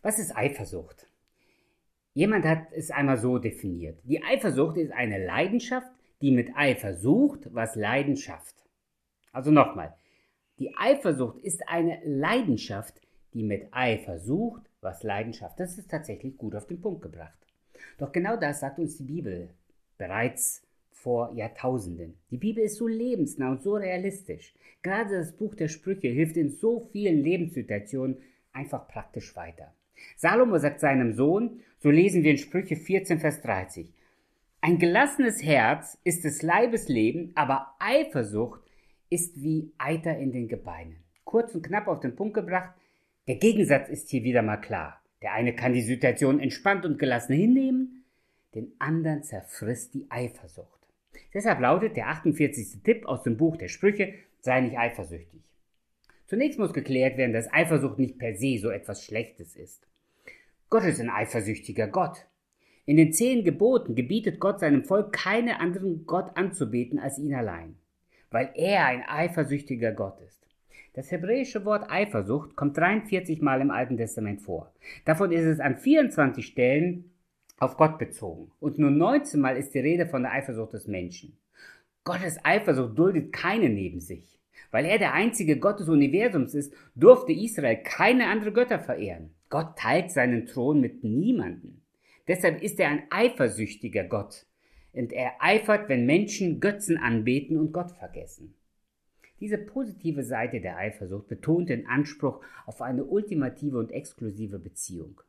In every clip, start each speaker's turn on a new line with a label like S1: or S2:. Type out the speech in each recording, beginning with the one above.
S1: Was ist Eifersucht? Jemand hat es einmal so definiert. Die Eifersucht ist eine Leidenschaft, die mit Eifer sucht, was Leiden schafft. Also nochmal. Die Eifersucht ist eine Leidenschaft, die mit Eifer sucht, was Leiden schafft. Das ist tatsächlich gut auf den Punkt gebracht. Doch genau das sagt uns die Bibel bereits vor Jahrtausenden. Die Bibel ist so lebensnah und so realistisch. Gerade das Buch der Sprüche hilft in so vielen Lebenssituationen einfach praktisch weiter. Salomo sagt seinem Sohn, so lesen wir in Sprüche 14, Vers 30, ein gelassenes Herz ist des Leibes Leben, aber Eifersucht ist wie Eiter in den Gebeinen. Kurz und knapp auf den Punkt gebracht, der Gegensatz ist hier wieder mal klar. Der eine kann die Situation entspannt und gelassen hinnehmen, den anderen zerfrisst die Eifersucht. Deshalb lautet der 48. Tipp aus dem Buch der Sprüche, sei nicht eifersüchtig. Zunächst muss geklärt werden, dass Eifersucht nicht per se so etwas Schlechtes ist. Gott ist ein eifersüchtiger Gott. In den zehn Geboten gebietet Gott seinem Volk keine anderen Gott anzubeten als ihn allein, weil er ein eifersüchtiger Gott ist. Das hebräische Wort Eifersucht kommt 43 Mal im Alten Testament vor. Davon ist es an 24 Stellen auf Gott bezogen. Und nur 19 Mal ist die Rede von der Eifersucht des Menschen. Gottes Eifersucht duldet keine neben sich. Weil er der einzige Gott des Universums ist, durfte Israel keine andere Götter verehren. Gott teilt seinen Thron mit niemanden. Deshalb ist er ein eifersüchtiger Gott. Und er eifert, wenn Menschen Götzen anbeten und Gott vergessen. Diese positive Seite der Eifersucht betont den Anspruch auf eine ultimative und exklusive Beziehung.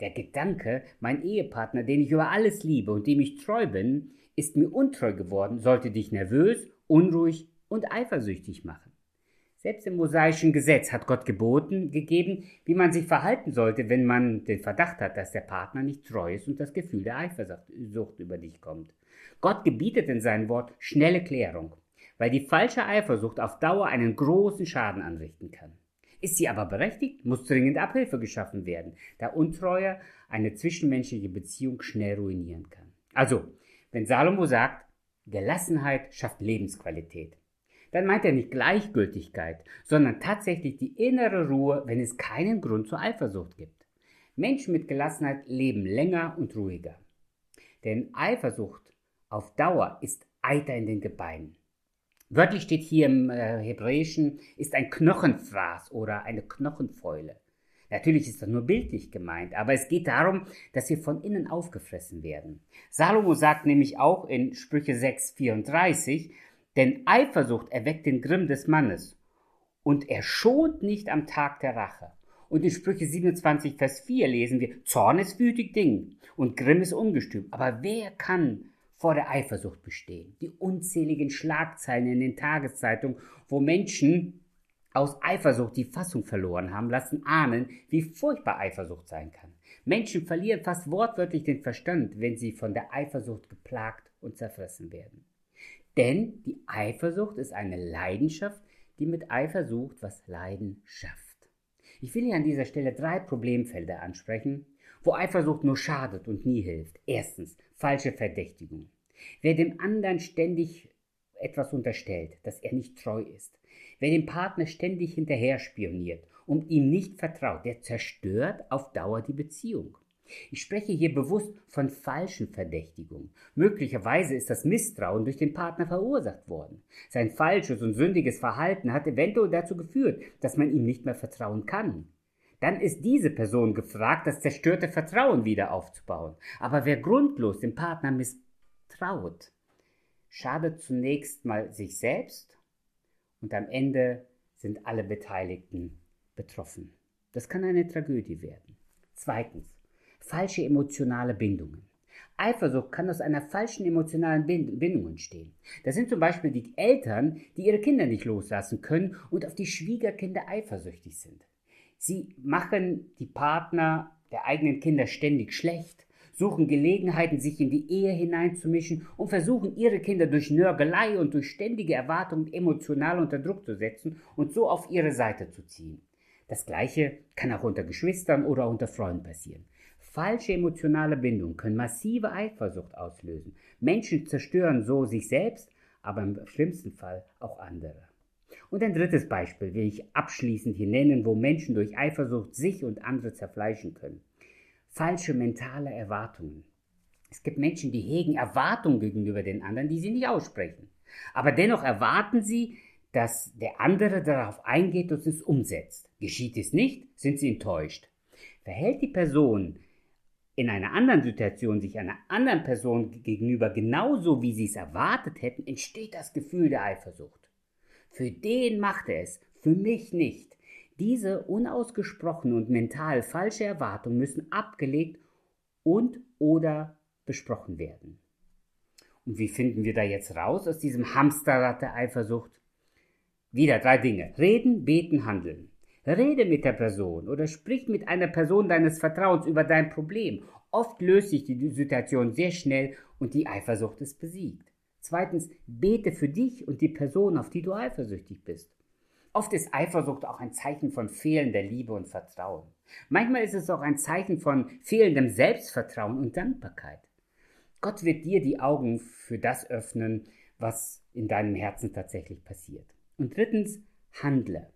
S1: Der Gedanke, mein Ehepartner, den ich über alles liebe und dem ich treu bin, ist mir untreu geworden, sollte dich nervös, unruhig und eifersüchtig machen. Selbst im mosaischen Gesetz hat Gott geboten gegeben, wie man sich verhalten sollte, wenn man den Verdacht hat, dass der Partner nicht treu ist und das Gefühl der Eifersucht über dich kommt. Gott gebietet in seinem Wort schnelle Klärung, weil die falsche Eifersucht auf Dauer einen großen Schaden anrichten kann. Ist sie aber berechtigt, muss dringend Abhilfe geschaffen werden, da Untreue eine zwischenmenschliche Beziehung schnell ruinieren kann. Also, wenn Salomo sagt, Gelassenheit schafft Lebensqualität, dann meint er nicht Gleichgültigkeit, sondern tatsächlich die innere Ruhe, wenn es keinen Grund zur Eifersucht gibt. Menschen mit Gelassenheit leben länger und ruhiger. Denn Eifersucht auf Dauer ist Eiter in den Gebeinen. Wörtlich steht hier im äh, Hebräischen, ist ein Knochenfraß oder eine Knochenfäule. Natürlich ist das nur bildlich gemeint, aber es geht darum, dass wir von innen aufgefressen werden. Salomo sagt nämlich auch in Sprüche 6, 34, denn Eifersucht erweckt den Grimm des Mannes und er schont nicht am Tag der Rache. Und in Sprüche 27, Vers 4 lesen wir, Zorn ist wütig Ding und Grimm ist ungestüm. Aber wer kann vor der Eifersucht bestehen. Die unzähligen Schlagzeilen in den Tageszeitungen, wo Menschen aus Eifersucht die Fassung verloren haben, lassen ahnen, wie furchtbar Eifersucht sein kann. Menschen verlieren fast wortwörtlich den Verstand, wenn sie von der Eifersucht geplagt und zerfressen werden. Denn die Eifersucht ist eine Leidenschaft, die mit Eifer sucht, was Leiden schafft. Ich will hier an dieser Stelle drei Problemfelder ansprechen, wo Eifersucht nur schadet und nie hilft. Erstens, falsche Verdächtigung. Wer dem anderen ständig etwas unterstellt, dass er nicht treu ist, wer dem Partner ständig hinterher spioniert und ihm nicht vertraut, der zerstört auf Dauer die Beziehung. Ich spreche hier bewusst von falschen Verdächtigungen. Möglicherweise ist das Misstrauen durch den Partner verursacht worden. Sein falsches und sündiges Verhalten hat eventuell dazu geführt, dass man ihm nicht mehr vertrauen kann dann ist diese Person gefragt, das zerstörte Vertrauen wieder aufzubauen. Aber wer grundlos dem Partner misstraut, schadet zunächst mal sich selbst und am Ende sind alle Beteiligten betroffen. Das kann eine Tragödie werden. Zweitens, falsche emotionale Bindungen. Eifersucht kann aus einer falschen emotionalen Bindung entstehen. Das sind zum Beispiel die Eltern, die ihre Kinder nicht loslassen können und auf die Schwiegerkinder eifersüchtig sind. Sie machen die Partner der eigenen Kinder ständig schlecht, suchen Gelegenheiten, sich in die Ehe hineinzumischen und versuchen ihre Kinder durch Nörgelei und durch ständige Erwartungen emotional unter Druck zu setzen und so auf ihre Seite zu ziehen. Das gleiche kann auch unter Geschwistern oder unter Freunden passieren. Falsche emotionale Bindungen können massive Eifersucht auslösen. Menschen zerstören so sich selbst, aber im schlimmsten Fall auch andere. Und ein drittes Beispiel will ich abschließend hier nennen, wo Menschen durch Eifersucht sich und andere zerfleischen können. Falsche mentale Erwartungen. Es gibt Menschen, die hegen Erwartungen gegenüber den anderen, die sie nicht aussprechen. Aber dennoch erwarten sie, dass der andere darauf eingeht und es umsetzt. Geschieht es nicht, sind sie enttäuscht. Verhält die Person in einer anderen Situation sich einer anderen Person gegenüber genauso, wie sie es erwartet hätten, entsteht das Gefühl der Eifersucht. Für den macht er es, für mich nicht. Diese unausgesprochene und mental falsche Erwartung müssen abgelegt und oder besprochen werden. Und wie finden wir da jetzt raus aus diesem Hamsterrad der Eifersucht? Wieder drei Dinge. Reden, beten, handeln. Rede mit der Person oder sprich mit einer Person deines Vertrauens über dein Problem. Oft löst sich die Situation sehr schnell und die Eifersucht ist besiegt. Zweitens, bete für dich und die Person, auf die du eifersüchtig bist. Oft ist Eifersucht auch ein Zeichen von fehlender Liebe und Vertrauen. Manchmal ist es auch ein Zeichen von fehlendem Selbstvertrauen und Dankbarkeit. Gott wird dir die Augen für das öffnen, was in deinem Herzen tatsächlich passiert. Und drittens, handle.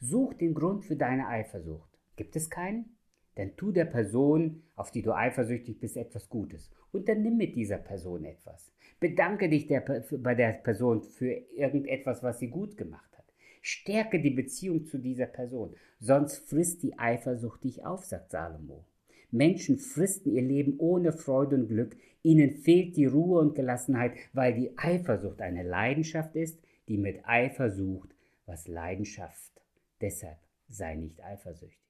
S1: Such den Grund für deine Eifersucht. Gibt es keinen? Dann tu der Person, auf die du eifersüchtig bist, etwas Gutes. Unternimm mit dieser Person etwas. Bedanke dich der, bei der Person für irgendetwas, was sie gut gemacht hat. Stärke die Beziehung zu dieser Person, sonst frisst die Eifersucht dich auf, sagt Salomo. Menschen fristen ihr Leben ohne Freude und Glück, ihnen fehlt die Ruhe und Gelassenheit, weil die Eifersucht eine Leidenschaft ist, die mit Eifer sucht, was Leidenschaft. Deshalb sei nicht eifersüchtig.